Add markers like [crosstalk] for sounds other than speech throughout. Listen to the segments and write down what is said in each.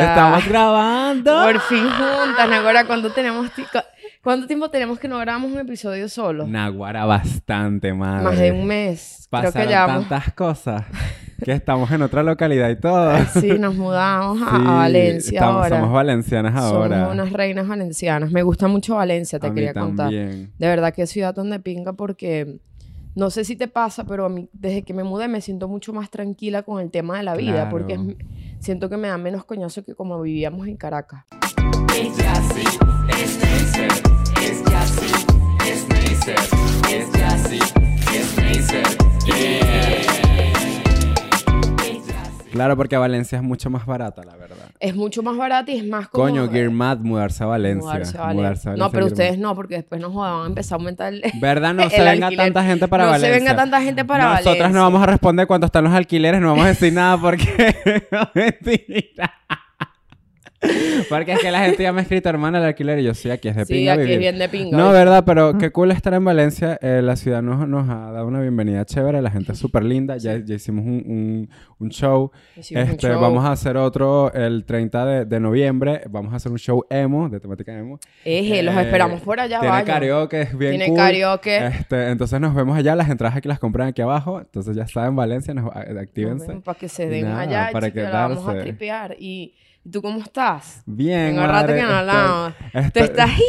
Estamos grabando. Por fin juntas, Naguara. ¿Cuánto, tenemos ¿Cuánto tiempo tenemos que no grabamos un episodio solo? Naguara bastante, madre. Más de un mes. Pasaron Creo que tantas cosas que estamos en otra localidad y todo. [laughs] Sí, nos mudamos a, Valencia estamos- ahora. Somos valencianas ahora. Somos unas reinas valencianas. Me gusta mucho Valencia, te a mí quería contar. también. De verdad que ciudad donde pinga porque no sé si te pasa, pero a mí desde que me mudé me siento mucho más tranquila con el tema de la vida porque es-. Siento que me da menos coñazo que como vivíamos en Caracas. Claro, porque Valencia es mucho más barata, la verdad. Es mucho más barato y es más como... Coño, Gearmad, mudarse a Valencia. mudarse a Valencia. Mudarse a No, Valencia, pero Gearmad. ustedes no, porque después nos van a empezar a aumentar el... [laughs] ¿Verdad? No se el venga alquiler. tanta gente para no Valencia. se venga tanta gente para Nosotras Valencia. no vamos a responder cuánto están los alquileres, no vamos a decir nada porque... [laughs] Mentira. Porque es que la gente ya me ha escrito, hermana, el alquiler y yo sí, aquí es de Sí, pinga aquí es vivir. bien de pinga. No, verdad, pero qué cool estar en Valencia. Eh, la ciudad nos, nos ha dado una bienvenida chévere. La gente es súper linda. Ya, ya hicimos un, un- un show. Hicimos un Este, show. Vamos a hacer otro el 30 de, de noviembre. Vamos a hacer un show emo, de temática emo. Eje, los Eh, esperamos por allá, Tiene vayan. karaoke, es bien Tiene cool. karaoke. Este, entonces nos vemos allá. Las entradas aquí las compran aquí abajo. Entonces ya está en Valencia. Nos, actívense. Para que se den nada, allá, para chica, la vamos a tripear. ¿Y ¿y tú cómo estás? Bien, Tengo rato que no estoy- hablamos. Tú estoy- estás... [laughs]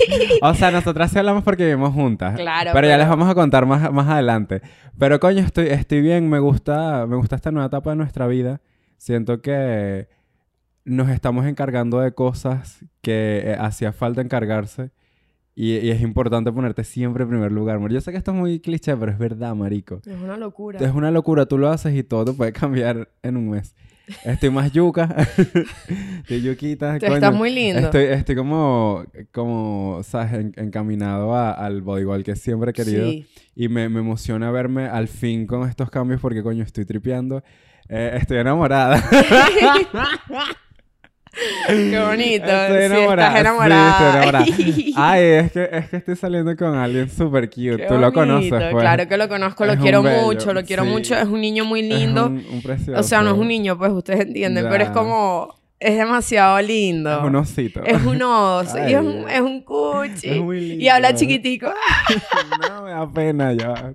[laughs] o sea, nosotras sí hablamos porque vivimos juntas. Claro, Pero ya pero- les vamos a contar más, más adelante. Pero coño, estoy, estoy bien. Me gusta, me gusta esta nueva etapa de nuestra vida. Siento que nos estamos encargando de cosas que eh, hacía falta encargarse. Y, y es importante ponerte siempre en primer lugar. amor. Yo sé que esto es muy cliché, pero es verdad, marico. Es una locura. Es una locura. Tú lo haces y todo te puede [laughs] cambiar en un mes. Estoy más yuca. [laughs] Estoy yuquita. Coño. estás muy lindo. Estoy, estoy como, como, ¿sabes? En- encaminado a- al bodyguard que siempre he querido. Sí. Y me, me emociona verme al fin con estos cambios porque, coño, estoy tripeando. Eh, estoy enamorada. [laughs] [laughs] Qué bonito. Estoy Sí, enamorada. estás enamorada. Sí, estoy enamorada. [laughs] Ay, es que, es que estoy saliendo con alguien súper cute. Qué Tú lo conoces, pues. Claro que lo conozco, lo Es quiero mucho, lo quiero sí. mucho. Es un niño muy Es lindo. un, un precioso. O sea, no es un niño, pues ustedes entienden, pero es como... Es demasiado lindo. Es un osito. Es un oso. y es un, es un cuchi. Es muy Y habla lindo. chiquitico. [laughs] no, me da pena ya.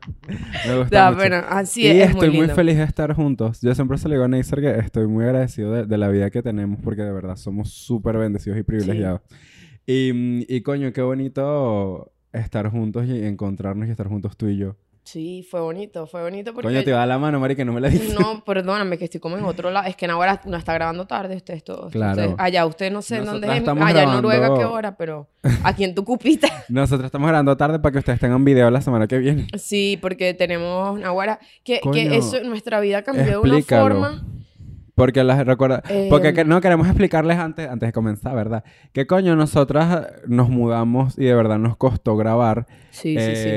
Me gusta Da mucho. pena. Así y es, es estoy muy muy, lindo. feliz de estar juntos. Yo siempre se lo digo a Neisser que estoy muy agradecido de, de la vida que tenemos porque de verdad somos súper bendecidos y privilegiados. Y, mm, y coño, qué bonito estar juntos y encontrarnos y estar juntos tú y yo. Sí, fue bonito, fue bonito porque... Coño, te va a dar la mano, Mari, que no me la dices. No, perdóname, que estoy como en otro lado. Es que en ahora no está grabando tarde, ustedes todos. Claro. Ustedes- allá, usted no sé en dónde Nosotras es. Allá en Noruega, grabando- ¿qué hora? Pero aquí en tu cupita. [laughs] Nosotros estamos grabando tarde para que ustedes tengan video la semana que viene. sí, porque tenemos Nahuara. Que, Coño, que eso, nuestra vida cambió de una forma. Porque las recuerda. Eh, Porque que- no queremos explicarles antes, antes de comenzar, ¿verdad? Que coño, nosotras nos mudamos y de verdad nos costó grabar. Sí, sí, sí.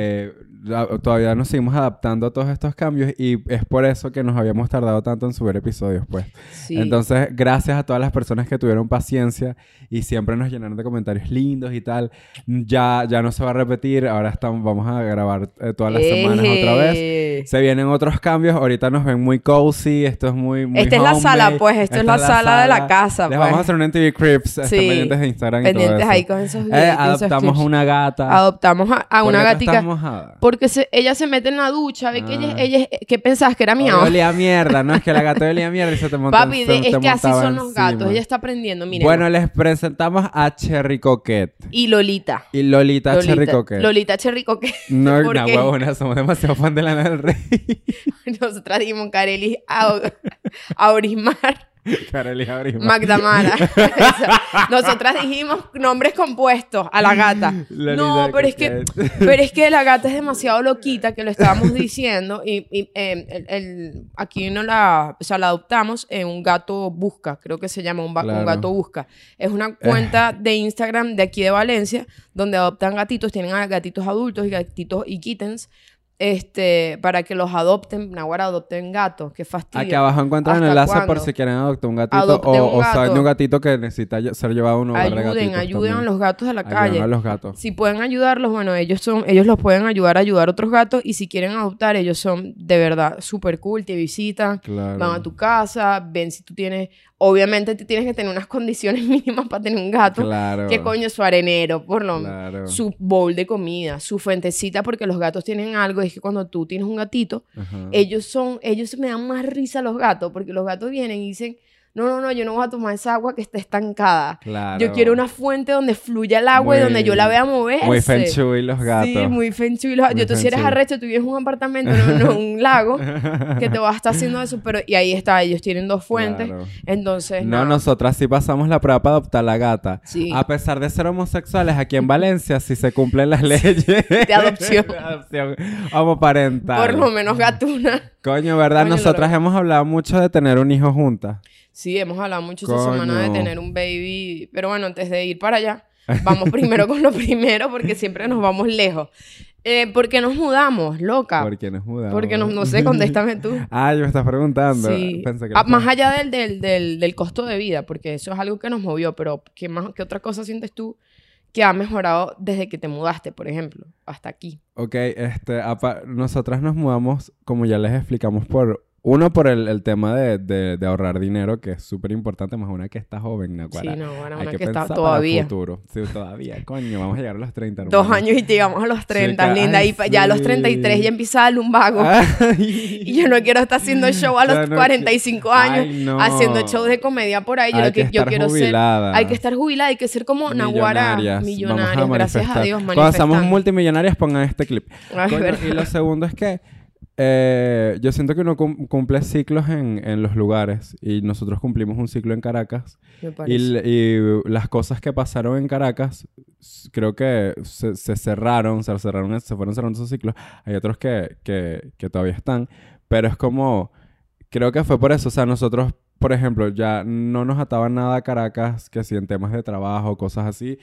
Todavía nos seguimos adaptando a todos estos cambios y es por eso que nos habíamos tardado tanto en subir episodios, pues. sí. Entonces, gracias a todas las personas que tuvieron paciencia y siempre nos llenaron de comentarios lindos y tal. Ya, ya no se va a repetir, ahora estamos, vamos a grabar eh, todas las semanas otra vez. Eje. Se vienen otros cambios, ahorita nos ven muy cozy, esto es muy, muy Esta es la sala, pues, esto es Esta la sala de la casa, Les pues. vamos a hacer un NTV Crips, Sí. pendientes de Instagram y todo Pendientes eso. ahí con esos Eh, esos adoptamos una gata. Adoptamos a, a ¿Por una gatica. Porque se- ella se mete en la ducha, ve que ella, Ah. ella, ¿qué pensabas que era Hoy mía? olía a mierda, ¿no? Es que la gata [laughs] olía a mierda y se te montó Papi, se de- te es que así son los gatos. Ella está aprendiendo, miren. Bueno, les presentamos a Cherry Coquette. y Lolita. Y Lolita, Lolita. Cherry Coquette. Lolita Cherry Coquette. [laughs] No, ¿Por [laughs] una qué? huevona, somos demasiado fan de Lana del Rey. Nosotras dijimos Carely Au- Aurismar Carely [laughs] [laughs] Esa. Nosotras dijimos nombres compuestos a la gata. No, pero es que [laughs] pero es que la gata es demasiado loquita, que lo estábamos diciendo, y, y, eh, el, el- aquí no la, o sea, la adoptamos en un gato busca, creo que se llama un, gato busca. Es una cuenta de Instagram de aquí de Valencia, donde adoptan gatitos, tienen a gatitos adultos y gatitos y kittens, este, para que los adopten, Nahuara adopten gatos, qué fastidio. Aquí abajo encuentran el ¿Hasta enlace por si quieren adoptar un gatito o, un o saben de un gatito que necesita ser llevado a un hogar de Ayuden, gatitos ayuden a los gatos de la Ayuden calle. a los gatos. Si pueden ayudarlos, bueno, ellos son, ellos los pueden ayudar a ayudar a otros gatos y si quieren adoptar, ellos son de verdad súper cool, te visitan, Claro. van a tu casa, ven si tú tienes Obviamente tú tienes que tener unas [laughs] condiciones mínimas para tener un gato. Claro. Que coño, su arenero, por lo Claro. su bowl de comida, su fuentecita, porque los gatos tienen algo, es que cuando tú tienes un gatito, Ajá. ellos son, ellos me dan más risa los gatos, porque los gatos vienen y dicen, no, no, no, yo no voy a tomar esa agua que está estancada. Claro. Yo quiero una fuente donde fluya el agua y donde yo la vea moverse. Muy feng shui los gatos. Sí, muy feng shui. los- Muy Yo, tú si eres arrecho, tú vives un apartamento, no, no un [laughs] lago, que te vas a estar haciendo eso, pero y ahí está, ellos tienen dos fuentes, Claro. entonces No, nosotras sí pasamos la prueba para adoptar la gata. Sí. A pesar de ser homosexuales, aquí en Valencia sí se cumplen las leyes de adopción. [laughs] de adopción homoparental. por lo menos gatuna. Coño, ¿verdad? Coño, Nosotras hemos hablado mucho de tener un hijo juntas. Sí, hemos hablado mucho esta semana de Coño. tener un baby, pero bueno, antes de ir para allá, vamos primero con lo [laughs] primero porque siempre nos vamos lejos. Eh, ¿Por qué nos mudamos, loca? ¿Por qué nos mudamos? Porque no, no sé, contéstame tú. [laughs] Ah, yo me estás preguntando. Sí. Pensé que Ah, más allá del, del, del, del costo de vida, porque eso es algo que nos movió, pero ¿qué, más, ¿qué otra cosa sientes tú que ha mejorado desde que te mudaste, por ejemplo, hasta aquí? Ok, este, nosotras nos mudamos, como ya les explicamos, por uno por el, el tema de, de- de ahorrar dinero, que es súper importante, más una que está joven, Naguará. sí, no, bueno, Hay una que que está todavía. futuro. Sí, todavía. Coño, vamos a llegar a los 30. Dos hermano. años y llegamos a los 30, ca- linda. ay, Y pa- ya a los sí. 33 ya empieza a darle un vago. Ay. Y yo no quiero estar haciendo show a los no 45 qui- años, Ay, no. haciendo show de comedia por ahí. Yo, Hay lo que, que yo quiero jubilada. ser. Hay que estar jubilada, hay que ser como. Millonarias. Vamos a gracias a. Dios, Cuando manifestando. multimillonarias, pongan este clip. Coño, y lo segundo es que eh, yo siento que uno cum- cumple ciclos en, en los lugares y nosotros cumplimos un ciclo en Caracas Me y, y las cosas que pasaron en Caracas creo que se, se cerraron, se cerraron, se fueron cerrando esos ciclos. Hay otros que, que, que todavía están, pero es como, creo que fue por eso, o sea, nosotros, por ejemplo, ya no nos ataban nada a Caracas, que si en temas de trabajo, cosas así.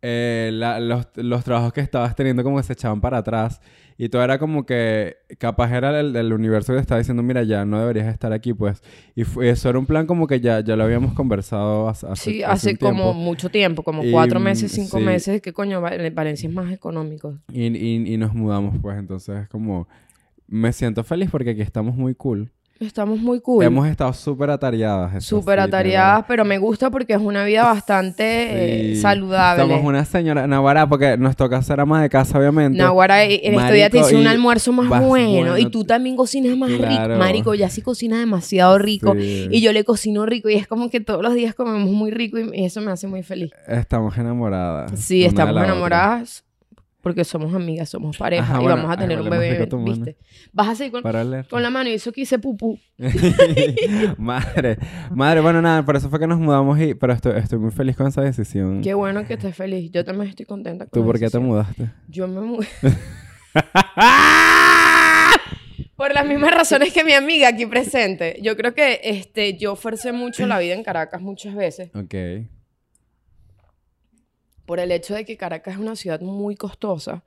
Eh, la- los, los trabajos que estabas teniendo como que se echaban para atrás y todo era como que capaz era el, el universo que te estaba diciendo mira ya no deberías estar aquí pues y fue- eso era un plan como que ya, ya lo habíamos conversado hace, Sí, hace hace un como tiempo. mucho tiempo, como Y, cuatro mm, meses, cinco sí. meses. ¿Qué coño? Va- Valencia es más económico. Y, y, y nos mudamos, pues, entonces es como... Me siento feliz porque aquí estamos muy cool. Estamos muy cool. Hemos estado súper atareadas. Súper atareadas, pero me gusta porque es una vida bastante eh, saludable. Somos una señora Naguará porque nos toca ser ama de casa, obviamente. Naguará, eh, en estos días te hice un almuerzo más bueno, bueno. y tú también cocinas más Claro. rico. Marico, ya sí cocina demasiado rico Sí. y yo le cocino rico y es como que todos los días comemos muy rico y eso me hace muy feliz. Estamos enamoradas. Sí, estamos otra. Porque somos amigas, somos pareja Ajá, y bueno, vamos a tener un bebé, mano. ¿viste? Vas a seguir con, la mano y eso que hice pupú. [laughs] madre, madre, bueno, nada, por eso fue que nos mudamos y... Pero estoy, estoy muy feliz con esa decisión. Qué bueno que estés feliz. Yo también estoy contenta con ¿Tú por qué te mudaste? Yo me mudé. [laughs] Por las mismas razones que mi amiga aquí presente. Yo creo que este, yo forcé mucho la vida en Caracas muchas veces. Ok. Por el hecho de que Caracas es una ciudad muy costosa.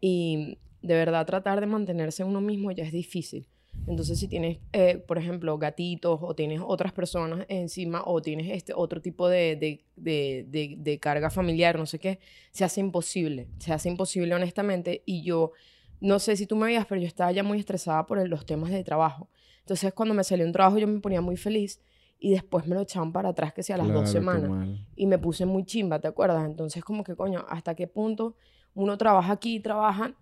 Y de verdad tratar de mantenerse uno mismo ya es difícil. Entonces, si tienes, eh, por ejemplo, gatitos o tienes otras personas encima o tienes este otro tipo de, de, de, carga familiar, no sé qué, se hace imposible. Se hace imposible, honestamente. Y yo, no sé si tú me veías, pero yo estaba ya muy estresada por los temas de trabajo. Entonces, cuando me salió un trabajo, yo me ponía muy feliz y después me lo echaban para atrás, que sea a las Claro, dos semanas y me puse muy chimba, ¿te acuerdas? Entonces, como que, coño, ¿hasta qué punto uno trabaja aquí, trabaja,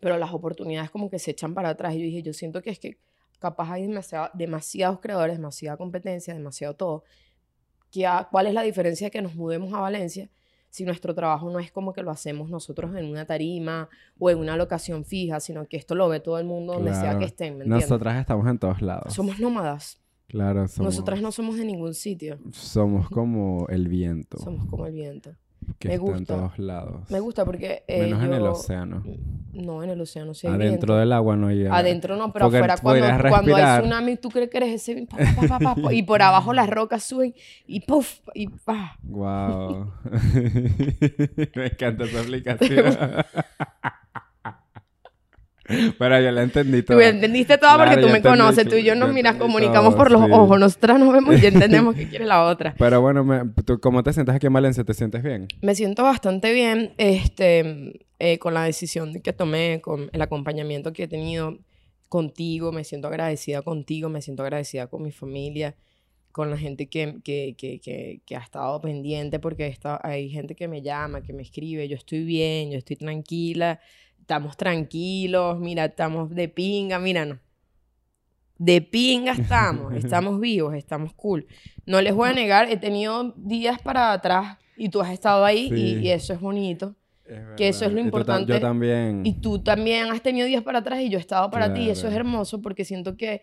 pero las oportunidades como que se echan para atrás? Y yo dije, yo siento que es que capaz hay demasiado- demasiados creadores, demasiada competencia, demasiado todo. ¿Qué ha- ¿Cuál es la diferencia de que nos mudemos a Valencia si nuestro trabajo no es como que lo hacemos nosotros en una tarima o en una locación fija, sino que esto lo ve todo el mundo donde sea Claro. que estén, ¿me entiendes? Nosotras estamos en todos lados. Somos nómadas. Claro, somos... Nosotras no somos de ningún sitio. Somos como el viento. Somos como el viento. que me está en gusta. todos lados. Me gusta porque... eh, Menos en el océano. No, en el océano sí hay Adentro viento. del agua no hay... Adentro no, pero Porque afuera cuando, cuando hay tsunami tú crees que eres ese... pa, pa, pa, pa, pa, y por abajo las rocas suben y puff, y pa. Wow. [laughs] Me encanta esa explicación. [laughs] [laughs] Pero yo la entendí Tú toda. entendiste todo porque Claro, tú yo me entendí, conoces. Tú y yo yo nos miras, comunicamos todo, por los sí. ojos. Nosotras nos vemos y [laughs] entendemos qué quiere la otra. Pero bueno, me- ¿tú cómo te sientes aquí en Valencia? ¿Te sientes bien? Me siento bastante bien este, eh, con la decisión que tomé, con el acompañamiento que he tenido contigo. Me siento agradecida contigo, me siento agradecida con mi familia. con la gente que, que, que, que, que ha estado pendiente, porque está, hay gente que me llama, que me escribe, yo estoy bien, yo estoy tranquila, estamos tranquilos, mira, estamos de pinga, mira, no. De pinga estamos, [laughs] estamos vivos, estamos cool. No les voy a negar, he tenido días para atrás y tú has estado ahí y, Sí. y eso es bonito. Es Que eso es lo. Y importante. Yo también. Y tú también has tenido días para atrás y yo he estado para ti. Y eso es hermoso porque siento que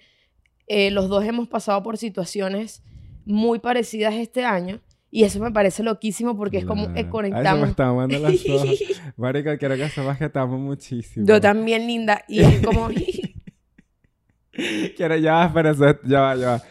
eh, los dos hemos pasado por situaciones muy parecidas este año. Y eso me parece loquísimo porque es como Claro. que Ay, me conectamos. están aguando las [laughs] hojas. Marico, quiero que sepas que te amo muchísimo. Yo también, linda. Y es como... [laughs] [laughs] Quiero, ya va, espera, eso- ya va, ya va.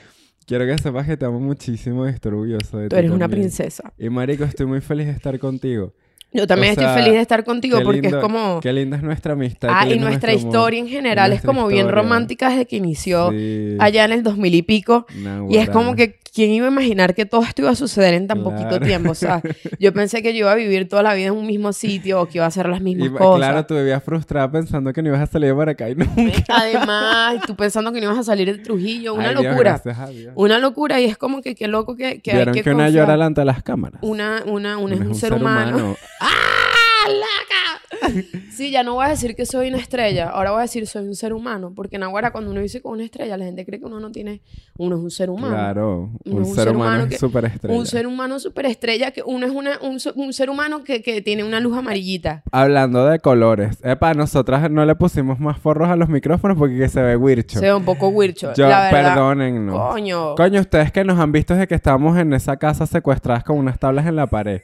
Quiero que sepas que te amo muchísimo y estoy orgulloso de ti Tú eres una princesa. Y marico, estoy muy feliz de estar contigo. Yo también O sea, estoy feliz de estar contigo porque lindo- es como... Qué linda es nuestra amistad. Ah, y nuestra amor. historia en general es como bien romántica desde que inició Sí. allá en el 2000 y pico. Y es como que, ¿quién iba a imaginar que todo esto iba a suceder en tan poquito tiempo? O sea, [laughs] yo pensé que yo iba a vivir toda la vida en un mismo sitio o que iba a hacer las mismas ma- cosas. claro, tú vivías frustrada pensando que no ibas a salir para acá y nunca. Además, tú pensando que no ibas a salir de Trujillo, una Ay, locura. Dios. una locura y es como que qué loco que, que hay que, que, una llora delante de las cámaras. Una, una, una es un ser humano. [laughs] ¡Ah, laca! [laughs] Sí, ya no voy a decir que soy una estrella, ahora voy a decir soy un ser humano, porque en Aguara cuando uno dice con una estrella, la gente cree que uno no tiene, uno es un ser humano. Claro, un, ser ser humano es súper estrella. Un ser humano superestrella, que uno es una, un, un ser humano que, que tiene una luz amarillita. Hablando de colores, epa, nosotras no le pusimos más forros a los micrófonos porque que se ve wircho. Se ve un poco wircho. Yo, la verdad. perdónennos. Coño. Coño, ustedes que nos han visto desde que estábamos en esa casa secuestradas con unas tablas en la pared.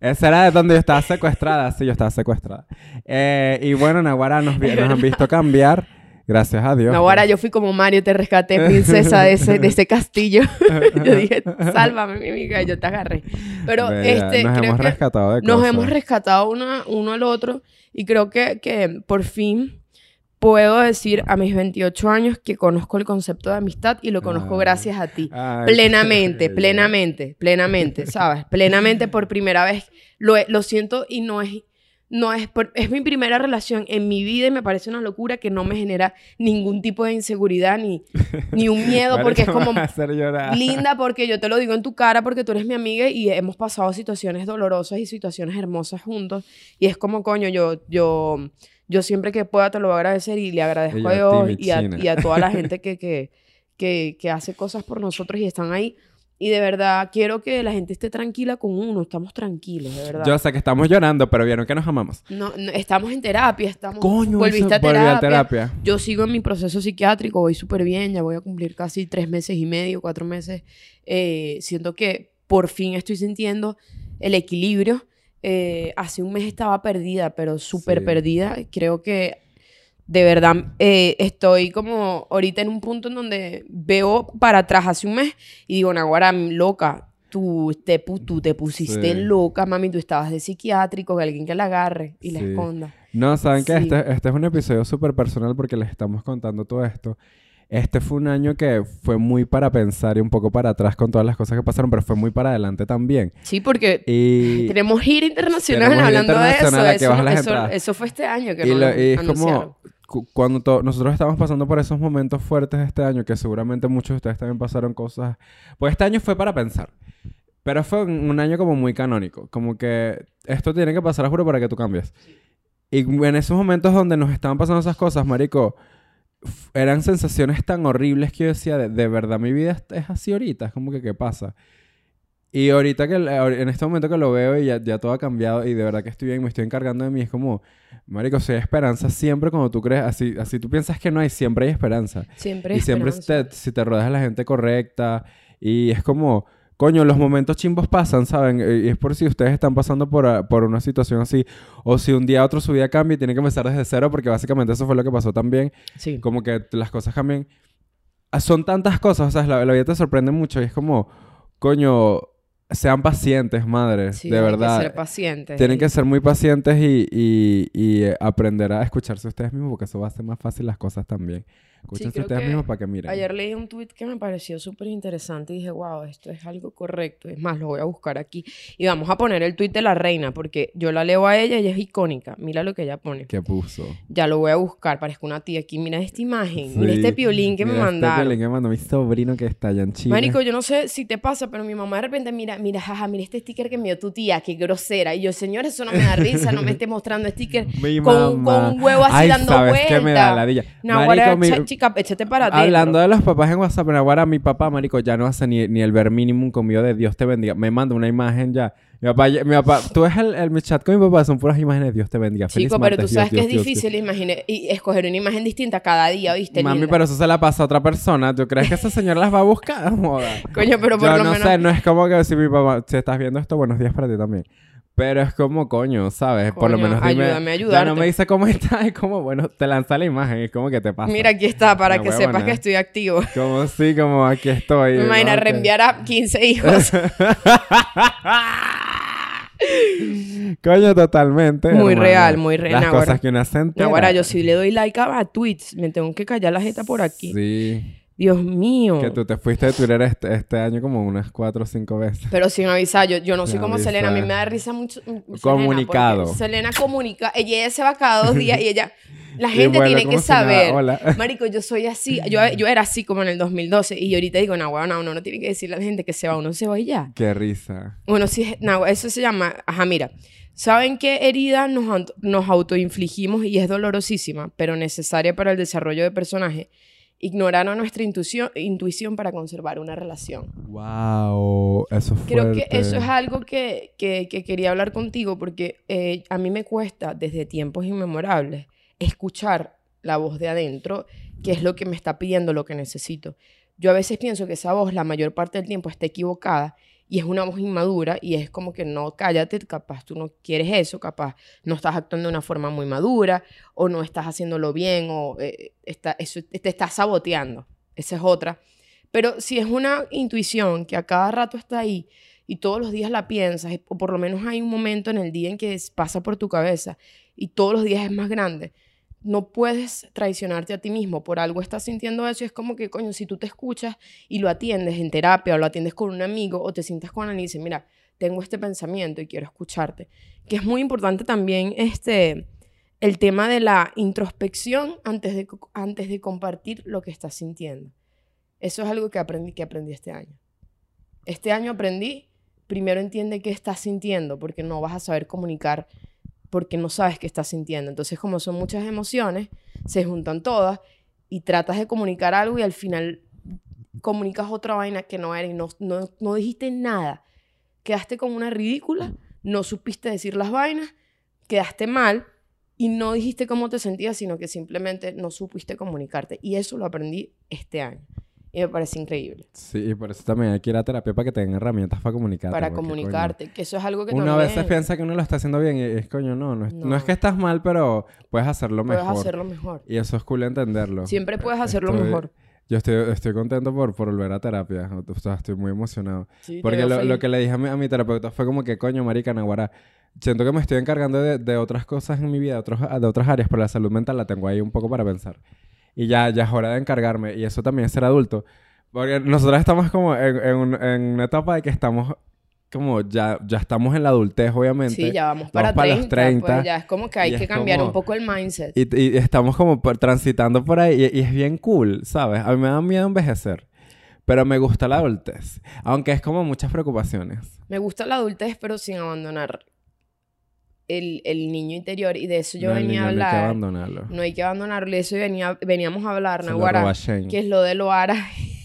Esa era de donde yo estaba secuestrada. Sí, yo estaba secuestrada. Eh, y bueno, Naguara nos, vi- nos han visto cambiar. Gracias a Dios. No, ahora yo fui como Mario, te rescaté, princesa de ese, de ese castillo. [laughs] yo dije, sálvame, mi amiga, y yo te agarré. Pero Bella, este, nos creo hemos que rescatado de nos cosas. hemos rescatado una, uno al otro y creo que, que por fin puedo decir a mis 28 años que conozco el concepto de amistad y lo conozco Ay. gracias a ti. Ay, Plenamente, [laughs] plenamente, plenamente, ¿sabes? Plenamente por primera vez. Lo, lo siento y no es, no es, por- es mi primera relación en mi vida y me parece una locura que no me genera ningún tipo de inseguridad ni, ni un [laughs] miedo porque es como linda porque yo te lo digo en tu cara porque tú eres mi amiga y hemos pasado situaciones dolorosas y situaciones hermosas juntos y es como coño yo yo yo siempre que pueda te lo voy a agradecer y le agradezco a yo a ti, Dios y a, china. y a toda la gente [laughs] que, que, que, que hace cosas por nosotros y están ahí y de verdad quiero que la gente esté tranquila con uno estamos tranquilos de verdad Yo sé que estamos llorando, pero vieron que nos amamos. no, no, estamos en terapia estamos Coño, volviste terapia, a terapia. yo sigo en mi proceso psiquiátrico, voy súper bien, ya voy a cumplir casi tres meses y medio, cuatro meses. Eh, siento que por fin estoy sintiendo el equilibrio. Eh, hace un mes estaba perdida, pero súper Sí. perdida. Creo que de verdad eh, estoy como ahorita en un punto en donde veo para atrás hace un mes y digo, Naguara, loca. Tú te, tú te pusiste Sí. loca, mami. Tú estabas de psiquiátrico, que alguien que la agarre y la esconda. No, ¿saben que este, este es un episodio súper personal porque les estamos contando todo esto. Este fue un año que fue muy para pensar y un poco para atrás con todas las cosas que pasaron, pero fue muy para adelante también. Sí, porque Y, [laughs] Tenemos gira internacional Tenemos gira hablando internacional, de eso. Eso, entradas. eso fue este año que y nos lo- y es como cu- cuando nosotros estamos pasando por esos momentos fuertes de este año, que seguramente muchos de ustedes también pasaron cosas. Pues este año fue para pensar. Pero fue un, año como muy canónico. Como que esto tiene que pasar, juro, para que tú cambies. Y en esos momentos donde nos estaban pasando esas cosas, marico, eran sensaciones tan horribles que yo decía, de, de verdad mi vida es, así ahorita, es como que qué pasa. Y ahorita que, en este momento que lo veo y ya, ya todo ha cambiado y de verdad que estoy bien, me estoy encargando de mí, es como, marico, si hay esperanza siempre cuando tú crees, así, así tú piensas que no hay, siempre hay esperanza. Siempre hay y siempre esperanza. te- si te rodeas de la gente correcta y es como, coño, los momentos chimbos pasan, ¿saben? Y es por si ustedes están pasando por, a- por una situación así o si un día a otro su vida cambia y tienen que empezar desde cero porque básicamente eso fue lo que pasó también, Sí. como que las cosas cambian. Ah, Son tantas cosas, o sea, la, la vida te sorprende mucho y es como, coño, sean pacientes, madres, Sí, de verdad. que ser pacientes. Tienen que ser muy pacientes y, y- y, eh, aprender a escucharse ustedes mismos porque eso va a hacer más fácil las cosas también. Escúchense creo ustedes mismos para que miren. Ayer leí un tweet que me pareció súper interesante y dije, wow, esto es algo correcto. Es más, lo voy a buscar aquí. Y vamos a poner el tweet de la reina, porque yo la leo a ella y es icónica. Mira lo que ella pone. ¿Qué puso? Ya lo voy a buscar, parezco una tía aquí. Mira esta imagen, mira Sí, este piolín que me mira este mandaron. piolín que me mandó mi sobrino que está allá en Chile. Marico, yo no sé si te pasa, pero mi mamá de repente mira, mira, jaja, mira este sticker que me dio tu tía, qué grosera. Y yo, señor, eso no me da risa, no me esté mostrando sticker [laughs] con, un huevo así Ay, dando ¿sabes vueltas. qué me da ladilla? No, Marico, mi- chica, échate para adentro. Hablando de los papás en WhatsApp, ahora mi papá, marico, ya no hace ni, ni el ver mínimo conmigo de Dios te bendiga. Me manda una imagen ya. Mi papá, mi papá tú ves el, el mi chat con mi papá, son puras imágenes de Dios te bendiga. Feliz Chico, pero tú martes, sabes Dios, que es Dios, Dios, difícil imagine- y escoger una imagen distinta cada día, ¿viste? Mami, linda? pero eso se la pasa a otra persona. ¿Tú crees que esa señora las va a buscar? [laughs] Coño, pero por Yo lo no menos... sé, no es como que si mi papá, si estás viendo esto, buenos días para ti también. Pero es como, coño, ¿sabes? Por lo menos dime. ayúdame a Ya no me dice cómo [laughs] está, es como, bueno, te lanza la imagen, es como que te pasa. Mira, aquí está, para Una que sepas que estoy activo. [laughs] Como sí, como aquí estoy. Me imagino ok. reenviar a 15 hijos. [laughs] Coño, totalmente. Muy hermano. real, muy real, Las cosas que una se entera. Ahora, yo sí le doy like a, a tweets. Me tengo que callar la jeta por aquí. Sí. Dios mío. Que tú te fuiste de Twitter este, este año como unas cuatro o cinco veces. Pero sin avisar, yo, yo no soy Sin como Selena. A mí avisar. me da risa mucho. mm, Selena, Comunicado. porque Selena comunica. Ella, se va cada dos días y ella. [laughs] La gente bueno, tiene que nada, saber. hola. [laughs] Marico, yo soy así. Yo, yo era así como en el 2012. Y ahorita digo, no, bueno, uno no tiene que decirle a la gente que se va. Uno se va y ya. Qué risa. Bueno, sí, no, eso se llama. Ajá, mira. ¿Saben qué herida nos, nos autoinfligimos y es dolorosísima, pero necesaria para el desarrollo de personaje? Ignorar a nuestra intuición, intuición para conservar una relación. Wow. Eso fue. Creo que eso es algo que, que- que quería hablar contigo porque eh, a mí me cuesta desde tiempos inmemorables escuchar la voz de adentro, que es lo que me está pidiendo lo que necesito. Yo a veces pienso que esa voz la mayor parte del tiempo está equivocada y es una voz inmadura y es como que no, cállate, capaz tú no quieres eso, capaz no estás actuando de una forma muy madura o no estás haciéndolo bien o eh, está, eso, te estás saboteando. Esa es otra. Pero si es una intuición que a cada rato está ahí y todos los días la piensas, o por lo menos hay un momento en el día en que pasa por tu cabeza y todos los días es más grande, no puedes traicionarte a ti mismo. Por algo estás sintiendo eso es como que, coño, si tú te escuchas y lo atiendes en terapia o lo atiendes con un amigo o te sientas con alguien y dices, mira, tengo este pensamiento y quiero escucharte. Que es muy importante también este, el tema de la introspección antes de, antes de compartir lo que estás sintiendo. Eso es algo que aprendí, que aprendí este año. Este año aprendí, primero entiende qué estás sintiendo, porque no vas a saber comunicar porque no sabes qué estás sintiendo. Entonces, como son muchas emociones, se juntan todas y tratas de comunicar algo y al final comunicas otra vaina que no era y no, no, no dijiste nada. Quedaste como una ridícula, no supiste decir las vainas, quedaste mal y no dijiste cómo te sentías, sino que simplemente no supiste comunicarte. Y eso lo aprendí este año. Y me parece increíble. Sí, y por eso también hay que ir a terapia para que tengan herramientas para comunicarte. para porque, coño, comunicarte. Que eso es algo que Uno a también veces piensa que uno lo está haciendo bien y es coño, no, no es, no No. es que estás mal, pero puedes hacerlo puedes mejor. hacerlo mejor. Y eso es cool entenderlo. Siempre puedes hacerlo Estoy- mejor. Yo estoy, estoy contento por, por volver a terapia. O sea, estoy muy emocionado. Sí, te Porque lo, lo que le dije a mi, a mi terapeuta fue como que, coño, marica, naguará, siento que me estoy encargando de, de otras cosas en mi vida, de, otros, de otras áreas, pero la salud mental la tengo ahí un poco para pensar. Y ya, ya es hora de encargarme. Y eso también es ser adulto. Porque nosotros estamos como en, en, un- en una etapa de que estamos como ya, ya estamos en la adultez, obviamente. Sí, ya vamos para, para 30, los 30. Pues ya es como que hay que cambiar como- un poco el mindset. Y, y estamos como por- transitando por ahí y, y es bien cool, ¿sabes? A mí me da miedo envejecer. Pero me gusta la adultez. Aunque es como muchas preocupaciones. Me gusta la adultez, pero sin abandonar el, el niño interior. Y de eso yo No, venía a niño no hay que hablar. abandonarlo. No hay que abandonarlo. Y de eso venía, veníamos a hablar, Shane. que es lo de Loara.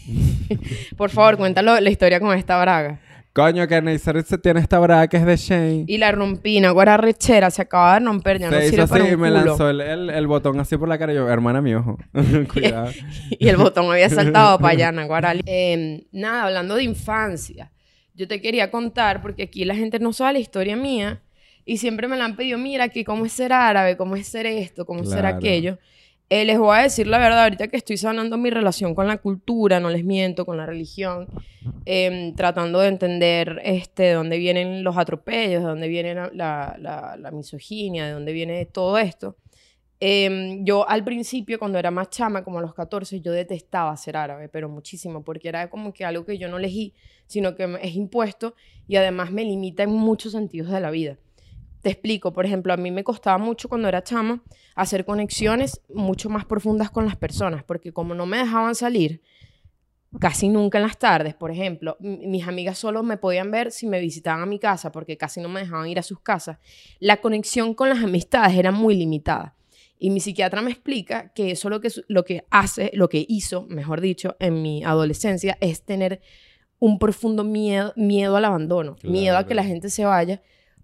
[laughs] Por favor, cuéntalo la historia con esta braga. Coño, que Neisser se tiene esta braga que es de Shane. Y la rompí, Naguará rechera, se acaba de romper, ya no se hizo sirve así para y me culo. lanzó el, el- el botón así por la cara y yo, hermana mi ojo. [laughs] Cuidado. y el botón había saltado para allá, Naguará. [laughs] Eh, nada, hablando de infancia, yo te quería contar, porque aquí la gente no sabe la historia mía, y siempre me la han pedido, mira, que cómo es ser árabe, cómo es ser esto, cómo es ser Claro. aquello. Eh, les voy a decir la verdad, ahorita que estoy sanando mi relación con la cultura, no les miento, con la religión, em, tratando de entender este, de dónde vienen los atropellos, de dónde viene la, la- la- la misoginia, de dónde viene todo esto. Em, yo al principio, cuando era más chama, como a los 14, yo detestaba ser árabe, pero muchísimo, porque era como que algo que yo no elegí, sino que es impuesto y además me limita en muchos sentidos de la vida. Te explico, por ejemplo, a mí me costaba mucho cuando era chama hacer conexiones mucho más profundas con las personas, porque como no me dejaban salir, casi nunca en las tardes, por ejemplo, mis amigas solo me podían ver si me visitaban a mi casa, porque casi no me dejaban ir a sus casas, la conexión con las amistades era muy limitada. Y mi psiquiatra me explica que eso lo que, lo que hace, lo que hizo, mejor dicho, en mi adolescencia es tener un profundo miedo, miedo al abandono, miedo a que la gente se vaya,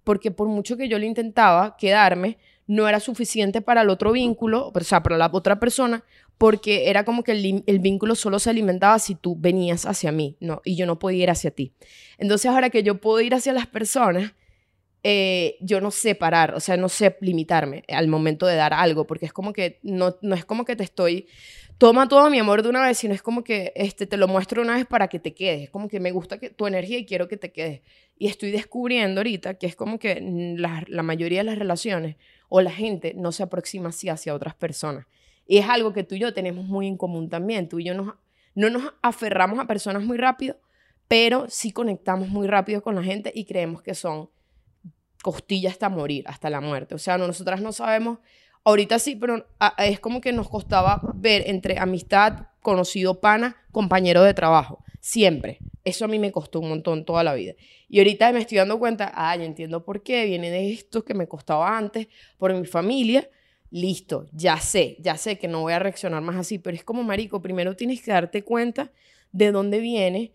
porque por mucho que yo le intentaba quedarme, no era suficiente para el otro vínculo, o sea, para la otra persona, porque era como que el, vínculo solo se alimentaba si tú venías hacia mí, ¿no? Y yo no podía ir hacia ti. Entonces, ahora que yo puedo ir hacia las personas, eh, yo no sé parar, o sea, no sé limitarme al momento de dar algo, porque es como que no, no es como que te estoy, toma todo mi amor de una vez, sino es como que este, te lo muestro una vez para que te quedes, es como que me gusta que, tu energía y quiero que te quedes. Y estoy descubriendo ahorita que es como que la, la mayoría de las relaciones o la gente no se aproxima así hacia otras personas. Y es algo que tú y yo tenemos muy en común también, tú y yo no nos aferramos a personas muy rápido, pero sí conectamos muy rápido con la gente y creemos que son costilla hasta morir, hasta la muerte. O sea, nosotras no sabemos, ahorita sí, pero es como que nos costaba ver entre amistad, conocido pana, compañero de trabajo, siempre. Eso a mí me costó un montón toda la vida. Y ahorita me estoy dando cuenta, ah, entiendo por qué, viene de esto que me costaba antes, por mi familia. Listo, ya sé, ya sé que no voy a reaccionar más así, pero es como, marico, primero tienes que darte cuenta de dónde viene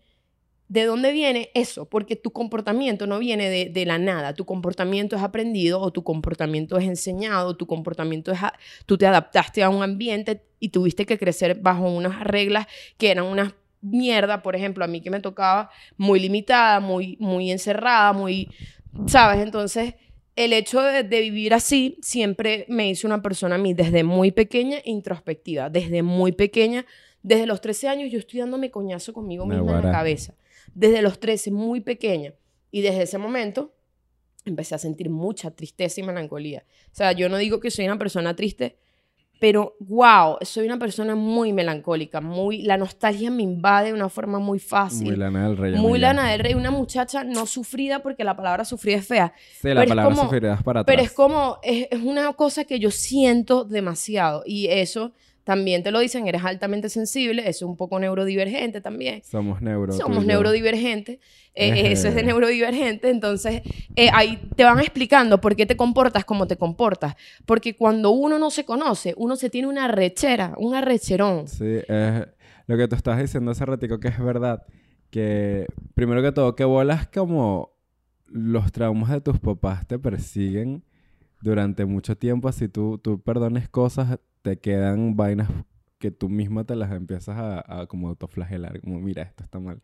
¿De dónde viene eso? Porque tu comportamiento no viene de, la nada. Tu comportamiento es aprendido o tu comportamiento es enseñado, tu comportamiento es... tú te adaptaste a un ambiente y tuviste que crecer bajo unas reglas que eran una mierda, por ejemplo, a mí que me tocaba muy limitada, muy, muy encerrada, muy... ¿Sabes? Entonces, el hecho de, vivir así siempre me hizo una persona a mí desde muy pequeña introspectiva, desde muy pequeña, desde los 13 años yo estoy dándome coñazo conmigo misma en la cabeza desde los 13, muy pequeña. Y desde ese momento empecé a sentir mucha tristeza y melancolía. O sea, yo no digo que soy una persona triste, pero wow, soy una persona muy melancólica, muy la nostalgia me invade de una forma muy fácil. Muy lana del rey. Muy lana del rey, una muchacha no sufrida porque la palabra sufrida es fea. Sí, la palabra sufrida es para atrás. Pero es como es, es una cosa que yo siento demasiado y eso también te lo dicen, eres altamente sensible, eso es un poco neurodivergente también. Somos neuro. Somos neurodivergentes, eh, eso es de neurodivergente, entonces eh, ahí te van explicando por qué te comportas como te comportas, porque cuando uno no se conoce, uno se tiene una rechera, un arrecherón. Sí, lo que tú estás diciendo hace ratico que es verdad, que primero que todo, que bolas como los traumas de tus papás te persiguen durante mucho tiempo, así tú, tú perdones cosas te quedan vainas que tú misma te las empiezas a, como autoflagelar, como mira, esto está mal.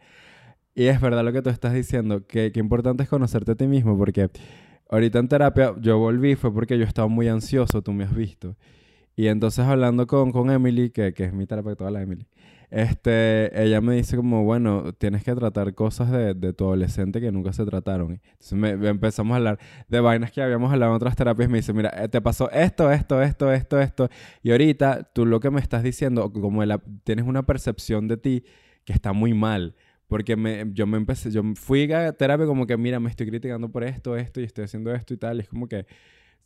Y es verdad lo que tú estás diciendo, que, que importante es conocerte a ti mismo, porque ahorita en terapia yo volví, fue porque yo estaba muy ansioso, tú me has visto. Y entonces hablando con, con Emily, que, que es mi terapeuta, la Emily, este, ella me dice como, bueno, tienes que tratar cosas de, de tu adolescente que nunca se trataron. Entonces me, empezamos a hablar de vainas que habíamos hablado en otras terapias. Me dice, mira, eh, te pasó esto, esto, esto, esto, esto. Y ahorita tú lo que me estás diciendo, como la, tienes una percepción de ti que está muy mal. Porque me, yo me empecé, yo fui a terapia como que, mira, me estoy criticando por esto, esto, y estoy haciendo esto y tal. Y es como que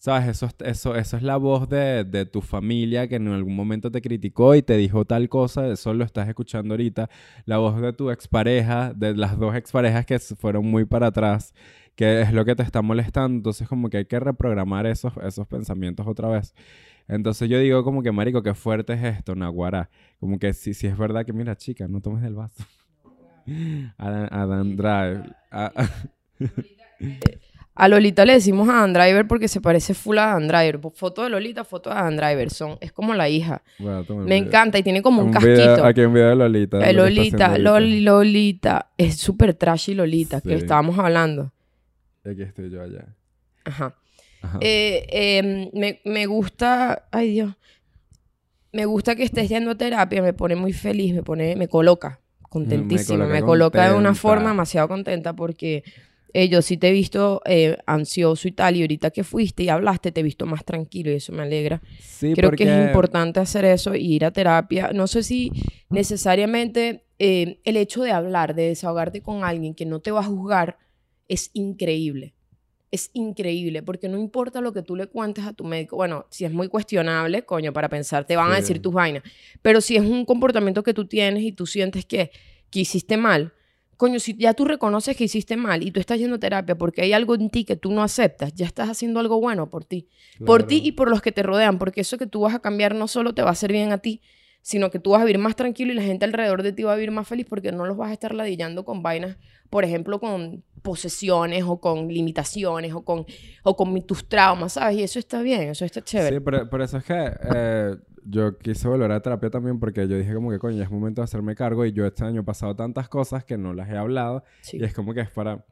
¿Sabes? Eso, eso, eso es la voz de, de, tu familia que en algún momento te criticó y te dijo tal cosa, eso lo estás escuchando ahorita. La voz de tu expareja, de las dos exparejas que fueron muy para atrás, que es lo que te está molestando. Entonces como que hay que reprogramar esos, esos pensamientos otra vez. Entonces yo digo como que, marico, qué fuerte es esto, Naguará. Como que si, si es verdad que, mira, chica, no tomes del vaso. [laughs] Adam Drive. [laughs] A Lolita le decimos a Dan Driver porque se parece full a Dan Driver. Foto de Lolita, foto de Dan Driver. Son, es como la hija. Me encanta y tiene como un, casquito. aquí un video de Lolita. De Lolita, Lolita. Es súper trashy Lolita, que estábamos hablando. Aquí estoy yo allá. Ajá. Eh, em, me, me gusta... Ay, Dios. Me gusta que estés yendo a terapia. Me pone muy feliz. Me pone... Me coloca contentísima. Me coloca, me coloca de una forma demasiado contenta porque eh, yo sí te he visto eh, ansioso y tal, y ahorita que fuiste y hablaste, te he visto más tranquilo y eso me alegra. Sí, Creo que es importante hacer eso y ir a terapia. No sé si necesariamente eh, el hecho de hablar, de desahogarte con alguien que no te va a juzgar, es increíble. Es increíble, porque no importa lo que tú le cuentes a tu médico. Bueno, si es muy cuestionable, coño, para pensar, te van a decir tus vainas. Pero si es un comportamiento que tú tienes y tú sientes que, que hiciste mal, coño, si ya tú reconoces que hiciste mal y tú estás yendo a terapia porque hay algo en ti que tú no aceptas, ya estás haciendo algo bueno por ti por ti y por los que te rodean, porque eso que tú vas a cambiar no solo te va a hacer bien a ti, sino que tú vas a vivir más tranquilo y la gente alrededor de ti va a vivir más feliz porque no los vas a estar ladillando con vainas, por ejemplo, con posesiones o con limitaciones o con, o con tus traumas, ¿sabes? Y eso está bien, eso está chévere. Sí, pero por eso es que eh, yo quise volver a terapia también porque yo dije como que, coño, es momento de hacerme cargo y yo este año he pasado tantas cosas que no las he hablado Sí. y es como que es para,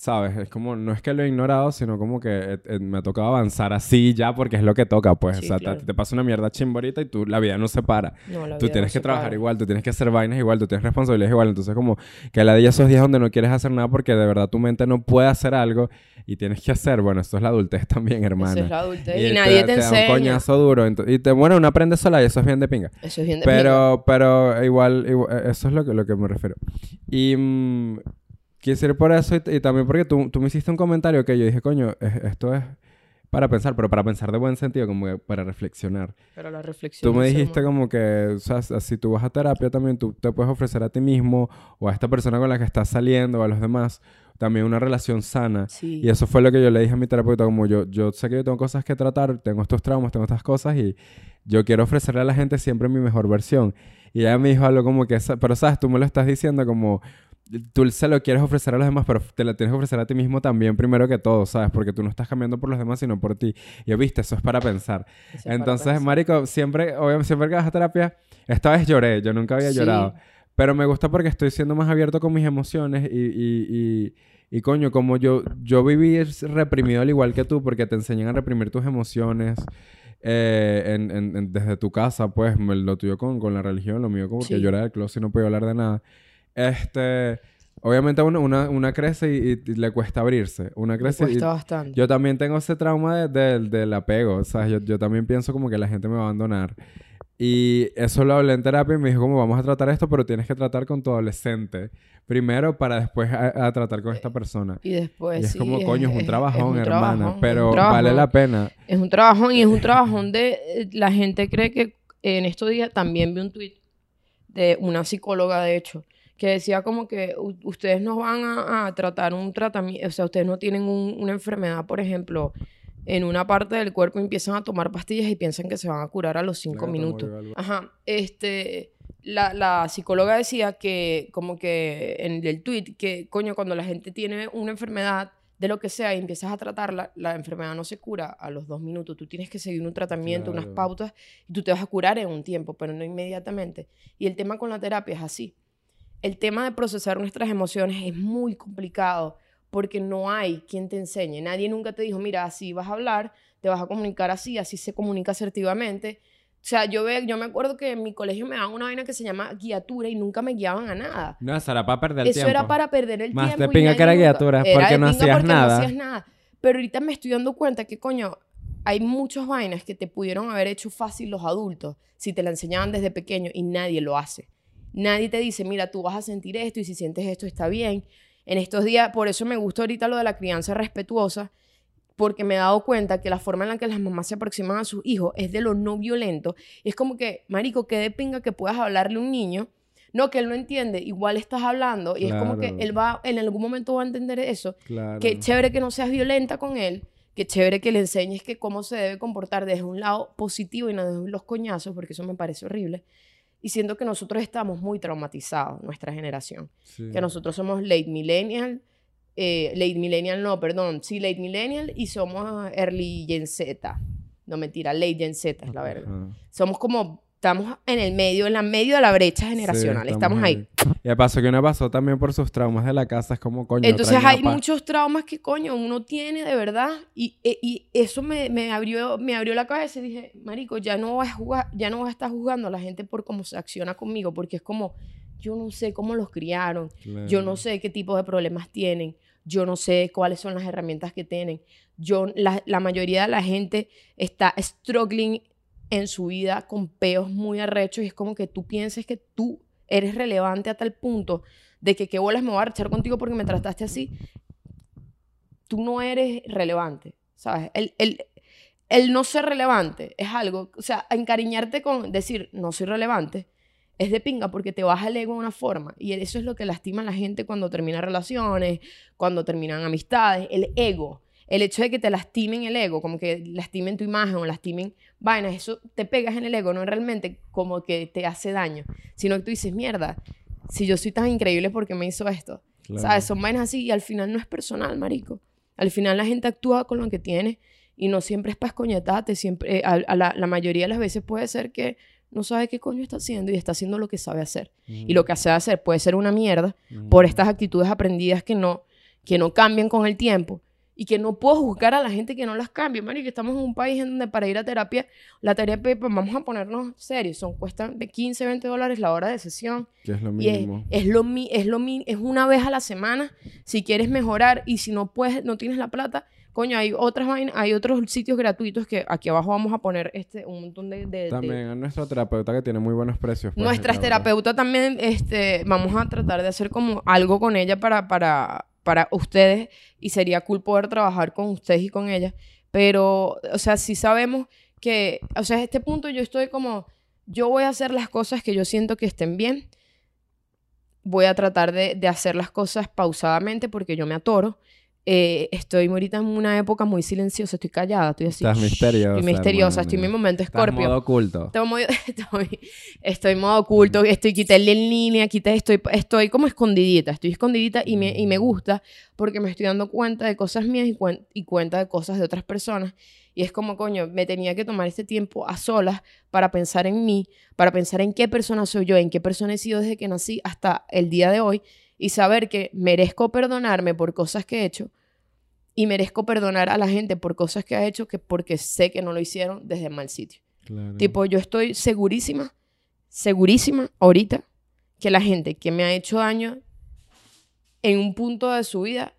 ¿sabes? Es como, no es que lo he ignorado, sino como que eh, eh, me ha tocado avanzar así ya porque es lo que toca, pues. Sí, o sea, te- claro. te, pasa una mierda chimborita y tú, la vida no se para. No, la Tú vida tienes no que trabajar para. igual, tú tienes que hacer vainas igual, tú tienes responsabilidades igual. Entonces, como que la de esos días donde no quieres hacer nada porque de verdad tu mente no puede hacer algo y tienes que hacer. Bueno, esto es la adultez [laughs] también, hermana. Eso es la adultez y, te- nadie te, da un enseña. coñazo duro. y te, bueno, uno aprende sola y eso es bien de pinga. Eso es bien de pinga. Pero, pero igual, igual, eh, eso es lo que, lo que me refiero. Y mm, quise ir por eso y, y también porque tú, tú me hiciste un comentario que yo dije, coño, es- esto es para pensar, pero para pensar de buen sentido, como que para reflexionar. Pero la reflexión Tú me ser dijiste como que, o sea, si tú vas a terapia también, tú te puedes ofrecer a ti mismo o a esta persona con la que estás saliendo o a los demás también una relación sana. Sí. Y eso fue lo que yo le dije a mi terapeuta, como yo, yo sé que yo tengo cosas que tratar, tengo estos traumas, tengo estas cosas y yo quiero ofrecerle a la gente siempre mi mejor versión. Y ella me dijo algo como que, pero sabes, tú me lo estás diciendo como, tú se lo quieres ofrecer a los demás, pero te lo tienes que ofrecer a ti mismo también primero que todo, ¿sabes? Porque tú no estás cambiando por los demás, sino por ti. Y viste, eso es para pensar. Para Entonces, pensar. marico, siempre, obviamente, siempre que vas a terapia, esta vez lloré, yo nunca había Sí. llorado. Pero me gusta porque estoy siendo más abierto con mis emociones y, y, y, y, coño, como yo, yo viví reprimido al igual que tú, porque te enseñan a reprimir tus emociones eh, en, en- en- desde tu casa, pues, me- lo tuyo con, con la religión, lo mío como que Sí. yo era del closet y no podía hablar de nada. Este, obviamente una, una, una crece y, y le cuesta abrirse. Una crece y, cuesta bastante. yo también tengo ese trauma de- de- del apego, o sea, yo, yo también pienso como que la gente me va a abandonar. Y eso lo hablé en terapia y me dijo como vamos a tratar esto, pero tienes que tratar con tu adolescente primero para después a, a tratar con esta persona. y después y es sí, como, coño, es un trabajón, un hermana, trabajón, es pero vale la pena. Es un trabajón y es un trabajón de... eh, La gente cree que en estos días también vi un tweet de una psicóloga, de hecho, que decía como que ustedes no van a, a tratar un tratamiento, o sea, ustedes no tienen un- una enfermedad, por ejemplo, en una parte del cuerpo empiezan a tomar pastillas y piensan que se van a curar a los cinco Claro, minutos. Ajá, este, la, la psicóloga decía que, como que en el tweet, que coño, cuando la gente tiene una enfermedad de lo que sea y empiezas a tratarla, la enfermedad no se cura a los dos minutos. Tú tienes que seguir un tratamiento, unas pautas, y tú te vas a curar en un tiempo, pero no inmediatamente. Y el tema con la terapia es así. El tema de procesar nuestras emociones es muy complicado porque no hay quien te enseñe. Nadie nunca te dijo, mira, así vas a hablar, te vas a comunicar así, así se comunica asertivamente. O sea, yo, ve, yo me acuerdo que en mi colegio me daban una vaina que se llama guiatura y nunca me guiaban a nada. No, eso era para perder el Eso tiempo. era para perder el Más de tiempo. y pinga que era guiatura, Era porque de no hacías porque nada. No hacías nada. Pero ahorita me estoy dando cuenta que, coño, hay muchas vainas que te pudieron haber hecho fácil los adultos si te la enseñaban desde pequeño y nadie lo hace. Nadie te dice, mira, tú vas a sentir esto y si sientes esto está bien. En estos días, por eso me gusta ahorita lo de la crianza respetuosa, porque me he dado cuenta que la forma en la que las mamás se aproximan a sus hijos es de lo no violento. Es como que, marico, que de pinga que puedas hablarle a un niño. No, que él no entiende, igual estás hablando. Y es como que él va, en algún momento va a entender eso. Claro. Que chévere que no seas violenta con él, que chévere que le enseñes que cómo se debe comportar desde un lado positivo y no desde los coñazos, porque eso me parece horrible. Y siento que nosotros estamos muy traumatizados, nuestra generación. Sí. Que nosotros somos late millennial, eh, late millennial no, perdón, sí, late millennial y somos early Gen Z. No mentira, late Gen Z es la verga. Ajá. Somos como, estamos en el medio, en la medio de la brecha generacional, Sí, estamos, ahí. Y de paso que uno pasó también por sus traumas de la casa, es como coño. Entonces hay muchos traumas que coño uno tiene de verdad y, e- y eso me, me abrió me abrió la cabeza y dije, marico, ya no vas a jugar, ya no vas a estar juzgando a la gente por cómo se acciona conmigo, porque es como yo no sé cómo los criaron, yo no Claro. sé qué tipo de problemas tienen, yo no sé cuáles son las herramientas que tienen. Yo, la, la mayoría de la gente está struggling en su vida con peos muy arrechos y es como que tú pienses que tú eres relevante a tal punto de que qué bolas me voy a echar contigo porque me trataste así. Tú no eres relevante, ¿sabes? El, el, el no ser relevante es algo, o sea, encariñarte con decir no soy relevante es de pinga porque te baja el ego de una forma. Y eso es lo que lastima a la gente cuando termina relaciones, cuando terminan amistades, el ego. El hecho de que te lastimen el ego, como que lastimen tu imagen o lastimen vainas, eso te pegas en el ego, no realmente como que te hace daño, sino que tú dices, mierda, si yo soy tan increíble porque me hizo esto. ¿Sabes? Son vainas así y al final no es personal, marico. Al final la gente actúa con lo que tiene y no siempre es para escoñetarte, siempre, eh, a, la, la, mayoría de las veces puede ser que no sabe qué coño está haciendo y está haciendo lo que sabe hacer. Y lo que hace hacer puede ser una mierda por estas actitudes aprendidas que no, que no cambian con el tiempo y que no puedo juzgar a la gente que no las cambie, y que estamos en un país en donde para ir a terapia, la terapia, pues vamos a ponernos serios, son, cuestan de 15, 20 dólares la hora de sesión. Que es lo mínimo. es, lo, es, lo, es una vez a la semana, si quieres mejorar, y si no puedes, no tienes la plata, Coño, hay otras hay otros sitios gratuitos que aquí abajo vamos a poner este un montón de... también a nuestra terapeuta que tiene muy buenos precios. Pues, Nuestra terapeuta también, este, vamos a tratar de hacer como algo con ella para, para, para ustedes y sería cool poder trabajar con ustedes y con ella. Pero, o sea, sí sabemos que, o sea, a este punto yo estoy como, yo voy a hacer las cosas que yo siento que estén bien. Voy a tratar de, de hacer las cosas pausadamente porque yo me atoro eh, estoy ahorita en una época muy silenciosa, estoy callada, estoy así. Estás misteriosa. Estoy misteriosa, estoy en mi momento escorpio. Modo oculto. [laughs] Estoy, estoy, en modo oculto, estoy quité en línea, quité, estoy, estoy como escondidita, estoy escondidita y me, y me gusta porque me estoy dando cuenta de cosas mías y, y cuenta de cosas de otras personas. Y es como, coño, me tenía que tomar este tiempo a solas para pensar en mí, para pensar en qué persona soy yo, en qué persona he sido desde que nací hasta el día de hoy y saber que merezco perdonarme por cosas que he hecho y merezco perdonar a la gente por cosas que ha hecho que porque sé que no lo hicieron desde mal sitio. Tipo, yo estoy segurísima, segurísima ahorita que la gente que me ha hecho daño en un punto de su vida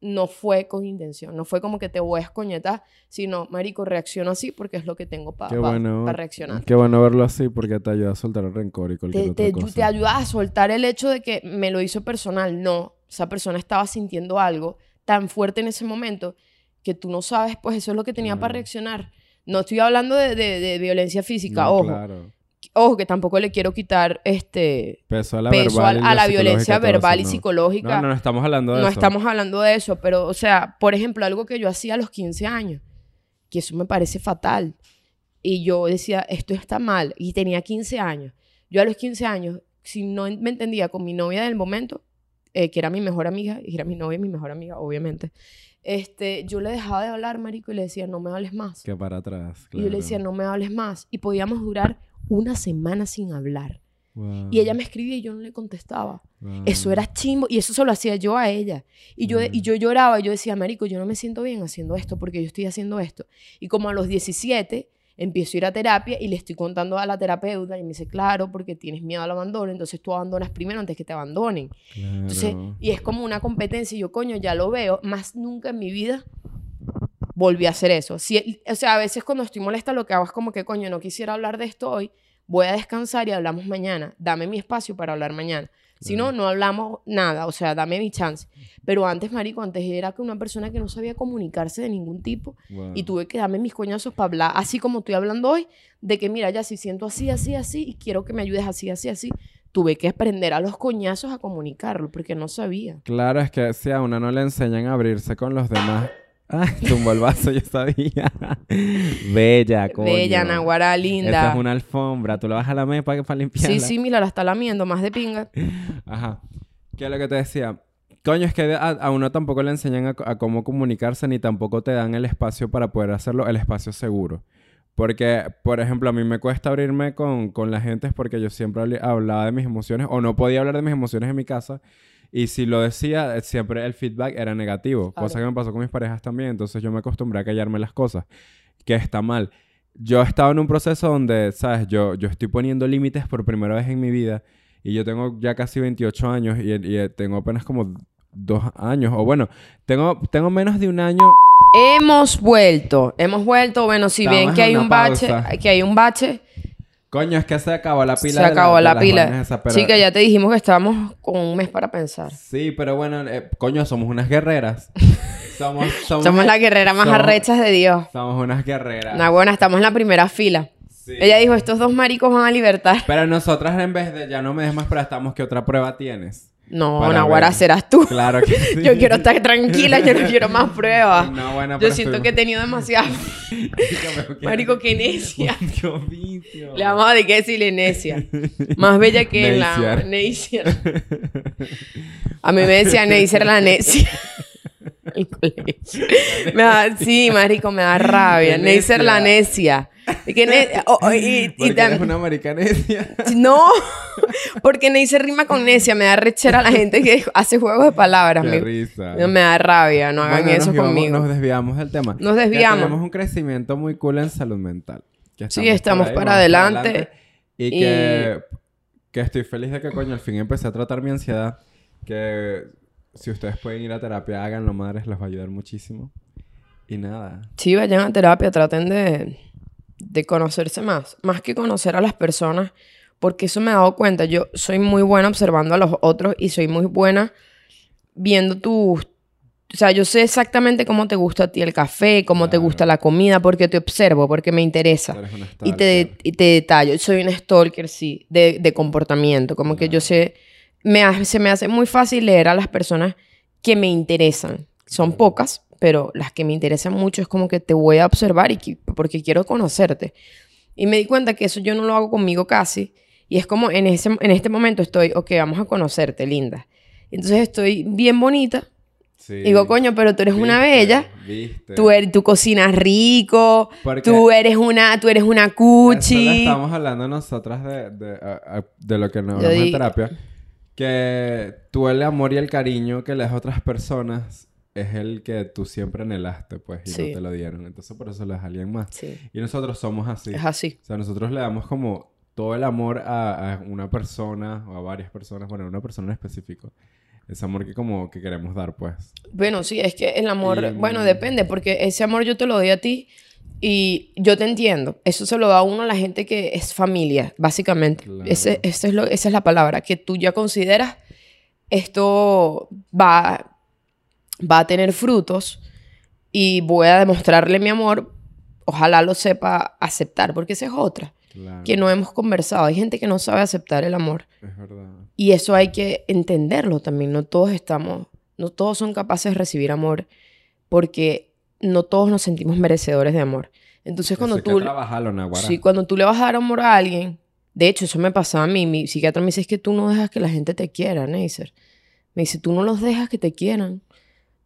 no fue con intención, no fue como que te voy a escoñetar, sino, marico, reacciono así porque es lo que tengo para bueno, reaccionar. Qué bueno verlo así porque te ayuda a soltar el rencor y cualquier te, otra cosa. Te ayuda a soltar el hecho de que me lo hizo personal. No, esa persona estaba sintiendo algo tan fuerte en ese momento que tú no sabes, pues eso es lo que tenía para reaccionar. No estoy hablando de, de, violencia física, ojo. Claro. Ojo, que tampoco le quiero quitar este peso a la, a, la violencia verbal y psicológica. No, no, no estamos hablando de no eso. No estamos hablando de eso, pero, o sea, por ejemplo, algo que yo hacía a los 15 años, que eso me parece fatal. Y yo decía, esto está mal. Y tenía 15 años. Yo a los 15 años, si no me entendía con mi novia del momento, eh, que era mi mejor amiga, y era mi novia y mi mejor amiga, obviamente, este, yo le dejaba de hablar, marico, y le decía, no me hables más. Que para atrás, Y yo le decía, no me hables más. Y podíamos durar una semana sin hablar. Y ella me escribía y yo no le contestaba. Eso era chimbo y eso solo hacía yo a ella. Y yo, y yo lloraba y yo decía, Marico, yo no me siento bien haciendo esto porque yo estoy haciendo esto. Y como a los 17 empiezo a ir a terapia y le estoy contando a la terapeuta y me dice, claro, porque tienes miedo al abandono, entonces tú abandonas primero antes que te abandonen. Entonces, y es como una competencia y yo, coño, ya lo veo, más nunca en mi vida volví a hacer eso. Si, o sea, a veces cuando estoy molesta lo que hago es como que, coño, no quisiera hablar de esto hoy, voy a descansar y hablamos mañana, dame mi espacio para hablar mañana. Si no, no hablamos nada, o sea, dame mi chance. Pero antes, marico, antes era que una persona que no sabía comunicarse de ningún tipo y tuve que darme mis coñazos para hablar, así como estoy hablando hoy, de que mira, ya si siento así, así, así y quiero que me ayudes así, así, así. Tuve que aprender a los coñazos a comunicarlo porque no sabía. Claro, es que si a una no le enseñan a abrirse con los demás, [laughs] Ay, tumbó el vaso, yo sabía. [laughs] Bella, coño. Bella, naguara, linda. Esta es una alfombra. Tú la vas a la mesa para, para limpiarla. Sí, sí, mira, la está lamiendo, más de pinga. [laughs] Ajá. ¿Qué es lo que te decía? Coño, es que a, uno tampoco le enseñan a, cómo comunicarse ni tampoco te dan el espacio para poder hacerlo, el espacio seguro. Porque, por ejemplo, a mí me cuesta abrirme con, con la gente es porque yo siempre hablaba de mis emociones o no podía hablar de mis emociones en mi casa y si lo decía, eh, siempre el feedback era negativo, cosa que me pasó con mis parejas también. Entonces yo me acostumbré a callarme las cosas, que está mal. Yo estaba en un proceso donde, ¿sabes? Yo, yo estoy poniendo límites por primera vez en mi vida y yo tengo ya casi 28 años y, y tengo apenas como dos años. O bueno, tengo, tengo menos de un año. Hemos vuelto, hemos vuelto. Bueno, si Estamos bien que hay un bache, pausa. que hay un bache, Coño, es que se acabó la pila. se acabó de la pila. vainas esas, pero- Sí, que ya te dijimos que estábamos con un mes para pensar. Sí, pero bueno, eh, coño, somos unas guerreras. [laughs] somos, somos, Somos las guerreras más somos- arrechas de Dios. Somos unas guerreras. Nah, buena, estamos en la primera fila. Sí. Ella dijo, estos dos maricos van a libertar. Pero nosotras en vez de ya no me des más pruebas, estamos ¿qué otra prueba tienes? No, Nahuara, ver. serás tú. Claro que sí. [laughs] Yo quiero estar tranquila, yo no [laughs] quiero más pruebas. No, bueno, yo pero siento estoy- que he tenido demasiado. [laughs] Marico, qué necia. Le vamos a decir que decirle necia. Más bella que la. Neiciar. A mí me decía Neisser la necia. El [laughs] colegio. Me da- sí, marico, me da rabia. Neisser la necia. Y que ne- oh, oh, y, y eres una americanesia. [laughs] No, porque Neisser rima con necia. Me da rechera a la gente que hace juegos de palabras. Qué Me, risa. me da rabia. No hagan Bueno, eso nos íbamos- conmigo. Nos desviamos del tema. Nos Ya desviamos. tenemos un crecimiento muy cool en salud mental. Sí, estamos ahí, para adelante. Y, Y- que, que estoy feliz de que, coño, al fin empecé a tratar mi ansiedad. Que si ustedes pueden ir a terapia, háganlo, madres, les va a ayudar muchísimo. Y nada. Sí, vayan a terapia, traten de, de conocerse más, más que conocer a las personas, porque eso me he dado cuenta. Yo soy muy buena observando a los otros y soy muy buena viendo tus... O sea, yo sé exactamente cómo te gusta a ti el café, cómo te gusta la comida, porque te observo, porque me interesa. Tú eres una Y te, y te detallo. Soy un stalker, sí, de, de comportamiento. Como que yo sé, me hace- se me hace muy fácil leer a las personas que me interesan. Son pocas, pero las que me interesan mucho es como que te voy a observar y que- porque quiero conocerte. Y me di cuenta que eso yo no lo hago conmigo casi. Y es como en, ese, en este momento estoy, ok, vamos a conocerte, linda. Entonces estoy bien bonita. Sí. Digo, coño, pero tú eres una Viste, bella. Viste. Tú, eres, tú cocinas rico. Porque- Tú eres una, tú eres una cuchi. estamos hablando nosotras de, de, de lo que nos hablamos en terapia. Que tú el amor y el cariño que le das a otras personas es el que tú siempre anhelaste, pues, y Sí. no te lo dieron. Entonces, por eso le das a alguien más. Sí, Y nosotros somos así. es así. O sea, nosotros le damos como todo el amor a, a una persona o a varias personas, bueno, a una persona en específico. Ese amor que como que queremos dar, pues. Bueno, sí, es que el amor, Y- bueno, depende, porque ese amor yo te lo doy a ti y yo te entiendo. Eso se lo da a uno a la gente que es familia, básicamente. Claro. Ese, ese es lo, esa es la palabra, que tú ya consideras esto va, va a tener frutos y voy a demostrarle mi amor. Ojalá lo sepa aceptar, porque esa es otra, Claro. que no hemos conversado. Hay gente que no sabe aceptar el amor. Es verdad. Y eso hay que entenderlo también. No todos estamos, no todos son capaces de recibir amor porque no todos nos sentimos merecedores de amor. Entonces Eso cuando que tú, trabajarlo, sí, cuando tú le vas a dar amor a alguien, de hecho eso me pasaba a mí, mi psiquiatra me dice es que tú no dejas que la gente te quiera, Neisser. Me dice, tú no los dejas que te quieran.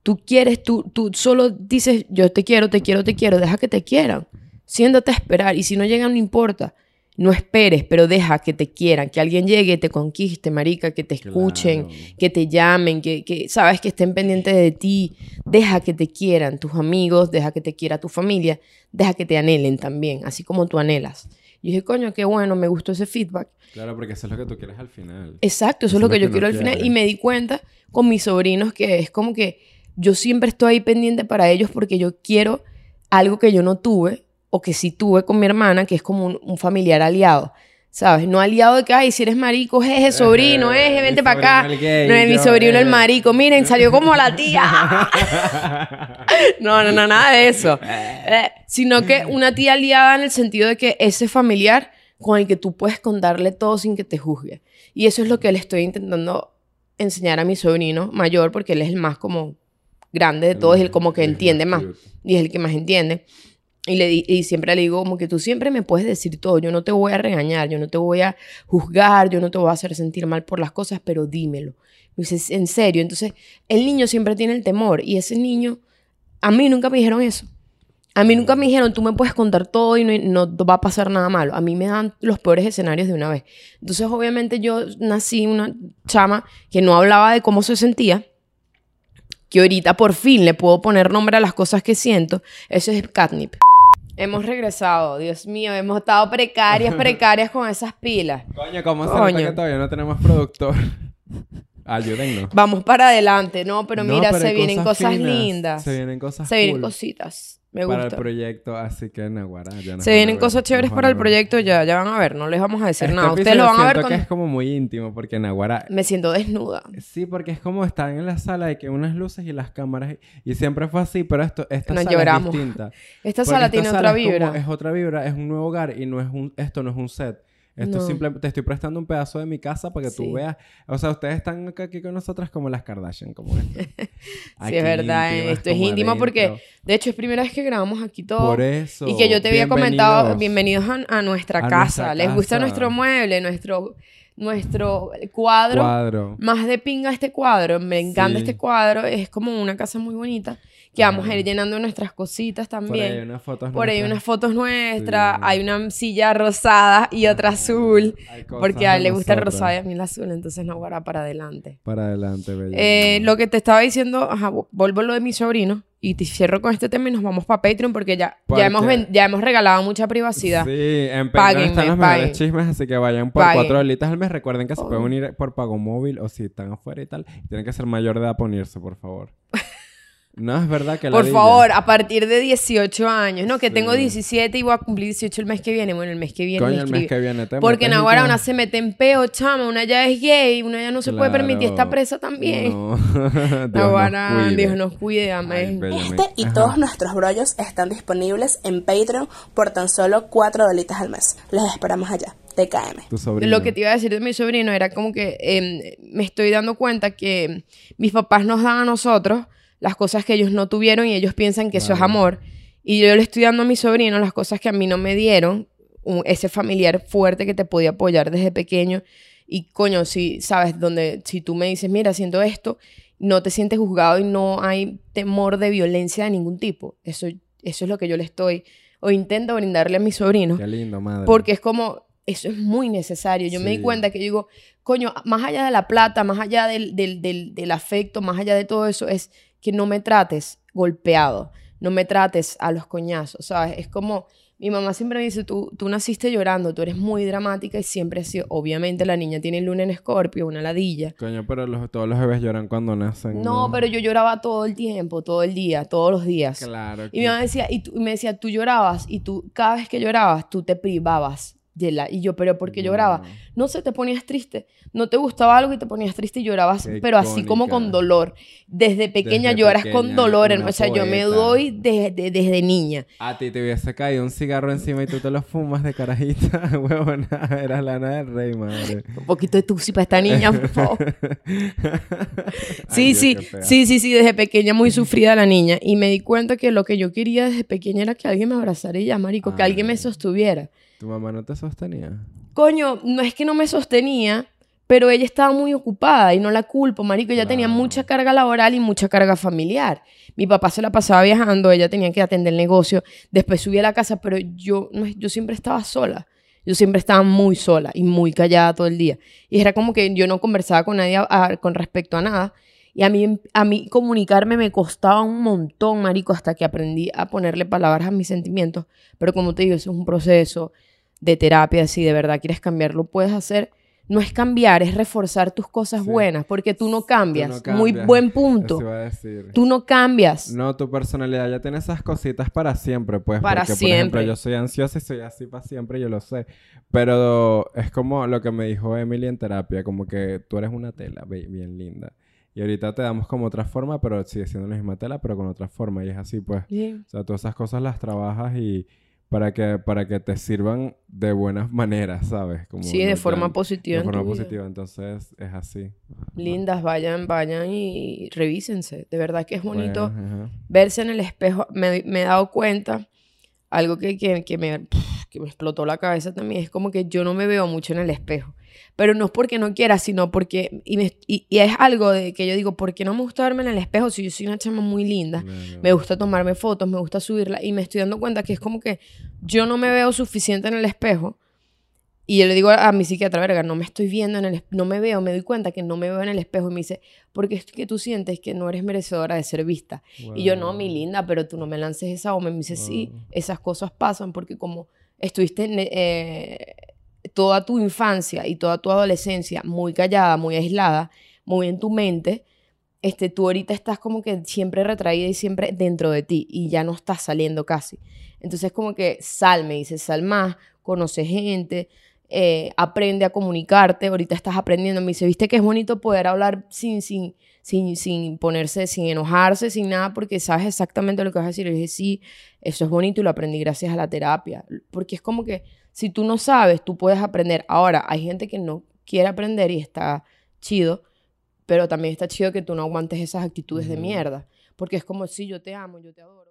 Tú quieres, tú, tú solo dices, yo te quiero, te quiero, te quiero, deja que te quieran. Siéntate a esperar y si no llegan, no importa. No esperes, pero deja que te quieran, que alguien llegue, te conquiste, marica, que te escuchen, Claro. que te llamen, que, que, sabes, que estén pendientes de ti. Deja que te quieran tus amigos, deja que te quiera tu familia, deja que te anhelen también, así como tú anhelas. Y dije, coño, qué bueno, me gustó ese feedback. Claro, porque eso es lo que tú quieres al final. Exacto, eso, es lo que, yo quiero al final. Y me di cuenta con mis sobrinos que es como que yo siempre estoy ahí pendiente para ellos porque yo quiero algo que yo no tuve o que sí tuve con mi hermana, que es como un, un familiar aliado. ¿Sabes? No aliado de que, ay, si eres marico, jeje, sobrino, Eh, eje, mi vente para acá. el gay, no es mi sobrino el eh. marico. Miren, salió como la tía. [laughs] No, no, no, nada de eso. Eh, sino que una tía aliada en el sentido de que ese familiar con el que tú puedes contarle todo sin que te juzgue. Y eso es lo que le estoy intentando enseñar a mi sobrino mayor, porque él es el más como grande de todos, y él como que El entiende más. Y es el que más entiende. Y, le y siempre le digo como que tú siempre me puedes decir todo, yo no te voy a regañar, yo no te voy a juzgar, yo no te voy a hacer sentir mal por las cosas, pero dímelo. Me dice, en serio. Entonces, el niño siempre tiene el temor y ese niño, a mí nunca me dijeron eso. A mí nunca me dijeron, tú me puedes contar todo y no, no va a pasar nada malo. A mí me dan los peores escenarios de una vez. Entonces, obviamente, yo nací una chama que no hablaba de cómo se sentía, que ahorita por fin le puedo poner nombre a las cosas que siento. Eso es catnip. Hemos regresado, Dios mío, hemos estado precarias, [laughs] precarias con esas pilas. Coño, ¿cómo se Coño. nota que todavía no tenemos productor? [laughs] Ayúdennos. Vamos para adelante, ¿no? Pero No, mira, pero se vienen cosas lindas. Se vienen cosas Se vienen cool cositas. Me para el gusta. proyecto, así que Naguará. ya Se vienen cosas chéveres para el proyecto ya, ya van a ver, no les vamos a decir Este nada. Ustedes lo van a ver siento que es como muy íntimo porque Naguará... me siento desnuda. Sí, porque es como estar en la sala de que unas luces y las cámaras y, siempre fue así, pero esto esta Nos sala lloramos. es distinta. Esta Porque sala esta tiene sala otra es como- vibra. es otra vibra, es un nuevo hogar y no es un esto no es un set. Esto No. simplemente te estoy prestando un pedazo de mi casa para que Sí. tú veas. O sea, ustedes están acá- aquí con nosotras como las Kardashian, como [laughs] esto. Sí, es verdad. eh, Esto es íntimo porque, de hecho, es primera vez que grabamos aquí todo. Por eso. Y que yo te había comentado, bienvenidos a, a nuestra a casa. nuestra ¿Les gusta nuestro mueble, nuestro, nuestro cuadro? Cuadro. Más de pinga este cuadro. Me encanta Sí. este cuadro. Es como una casa muy bonita. Que vamos a ir llenando nuestras cositas Por ahí también. unas fotos Por ahí nuestras. unas fotos nuestras. Sí. Hay una silla rosada y otra azul. Porque a él le gusta el rosado y a mí el azul. Entonces no guarda para adelante. Para adelante, bella. Eh, lo que te estaba diciendo, ajá, vo- vuelvo a lo de mi sobrino y te cierro con este tema y nos vamos para Patreon porque ya, ya, hemos, ya hemos regalado mucha privacidad. Sí, en Patreon Páguenme, están los paguen. mejores chismes, así que vayan por Paguen. cuatro dolitas al mes. Recuerden que se Oh. pueden unir por pago móvil o si están afuera y tal. Tienen que ser mayor de edad para unirse, por favor. [laughs] No, es verdad que la Por favor, a partir de 18 años. No, que Sí. tengo 17 y voy a cumplir 18 el mes que viene. Bueno, el mes que viene Coño, me el mes que viene te Porque en una se mete en peo, chama. Una ya es gay, una ya no se puede permitir estar presa también. No. [laughs] Dios nos Ahora, cuide. Dios nos cuide, Ay, amén. Este y Ajá. todos nuestros brollos están disponibles en Patreon por tan solo 4 dolitas al mes. Los esperamos allá. TKM. Lo que te iba a decir de mi sobrino era como que eh, me estoy dando cuenta que mis papás nos dan a nosotros las cosas que ellos no tuvieron y ellos piensan que eso es amor. Y yo le estoy dando a mi sobrino las cosas que a mí no me dieron, un- ese familiar fuerte que te podía apoyar desde pequeño. Y coño, si sabes, donde si tú me dices, mira, siento esto, no te sientes juzgado y no hay temor de violencia de ningún tipo. Eso, eso es lo que yo le estoy, o intento brindarle a mi sobrino. Qué lindo, madre. Porque es como, eso es muy necesario. Yo me di cuenta que yo digo, coño, más allá de la plata, más allá del, del, del, del afecto, más allá de todo eso, es que no me trates golpeado, no me trates a los coñazos, ¿sabes? Es como, mi mamá siempre me dice, tú, tú naciste llorando, tú eres muy dramática y siempre sido, obviamente la niña tiene luna en escorpio, una ladilla. Coño, pero los- todos los bebés lloran cuando nacen. No, pero yo lloraba todo el tiempo, todo el día, todos los días. Claro. Y mi mamá decía, y, tú- y me decía, tú llorabas y tú, cada vez que llorabas, tú te privabas Y yo, pero ¿por qué lloraba? Wow. No sé, te ponías triste. No te gustaba algo y te ponías triste y llorabas, Qué pero así como con dolor. Desde pequeña Desde lloras con dolor. O sea, yo me doy desde, desde niña. A ti te hubiese caído un cigarro encima y tú te lo fumas de carajita, [laughs] huevona. Eras lana del rey, madre. Un poquito de tusi para esta niña, por [laughs] favor. Ay, Sí, sí, sí, sí, sí, desde pequeña muy sufrida la niña. Y me di cuenta que lo que yo quería desde pequeña era que alguien me abrazara y ya, marico, que alguien me sostuviera. ¿Tu mamá no te sostenía? Coño, no es que no me sostenía, pero ella estaba muy ocupada y no la culpo, marico. Ella tenía mucha carga laboral y mucha carga familiar. Mi papá se la pasaba viajando, ella tenía que atender el negocio, después subía a la casa, pero yo, no, yo siempre estaba sola. Yo siempre estaba muy sola y muy callada todo el día. Y era como que yo no conversaba con nadie a- a- con respecto a nada. Y a mí, a mí comunicarme me costaba un montón, marico, hasta que aprendí a ponerle palabras a mis sentimientos. Pero como te digo, eso es un proceso de terapia. Si de verdad quieres cambiar, lo puedes hacer. No es cambiar, es reforzar tus cosas Sí. buenas, porque tú no cambias. Tú no Muy buen Eso punto. iba a decir. Tú no cambias. No, tu personalidad ya tiene esas cositas para siempre, pues. Para porque, por ejemplo, siempre. yo soy ansiosa y soy así para siempre, yo lo sé. Pero es como lo que me dijo Emily en terapia, como que tú eres una tela bien linda. Y ahorita te damos como otra forma, pero sigue siendo la misma tela, pero con otra forma. Y es así, pues. O sea, todas esas cosas las trabajas y para que, para que te sirvan de buenas maneras, ¿sabes? Como Sí, de forma positiva. De en forma vida. positiva, entonces es así. Lindas, vayan, vayan y revísense. De verdad que es bonito. Bueno, verse en el espejo, me, me he dado cuenta, algo que, que, que me, que me explotó la cabeza también, es como que yo no me veo mucho en el espejo. Pero no es porque no quiera, sino porque, y, me- y- y es algo de que yo digo, ¿por qué no me gusta verme en el espejo si yo soy una chama muy linda? Me gusta tomarme fotos, me gusta subirla y me estoy dando cuenta que es como que yo no me veo suficiente en el espejo. Y yo le digo a, a mi psiquiatra, verga, no me estoy viendo en el no me veo, me doy cuenta que no me veo en el espejo. Y me dice, porque es que tú sientes que no eres merecedora de ser vista. Y yo, no, mi linda, pero tú no me lances esa bomba. Y me dice, sí, esas cosas pasan porque como estuviste eh, toda tu infancia y toda tu adolescencia muy callada, muy aislada, muy en tu mente, este, tú ahorita estás como que siempre retraída y siempre dentro de ti y ya no estás saliendo casi. Entonces como que sal, me dice, sal más, conoce gente, eh, aprende a comunicarte, ahorita estás aprendiendo, me dice, viste que es bonito poder hablar sin, sin, sin, sin ponerse, sin enojarse, sin nada, porque sabes exactamente lo que vas a decir. Y dije, sí, eso es bonito y lo aprendí gracias a la terapia, porque es como que si tú no sabes, tú puedes aprender. Ahora, hay gente que no quiere aprender y está chido, pero también está chido que tú no aguantes esas actitudes de mierda, porque es como si yo te amo, yo te adoro.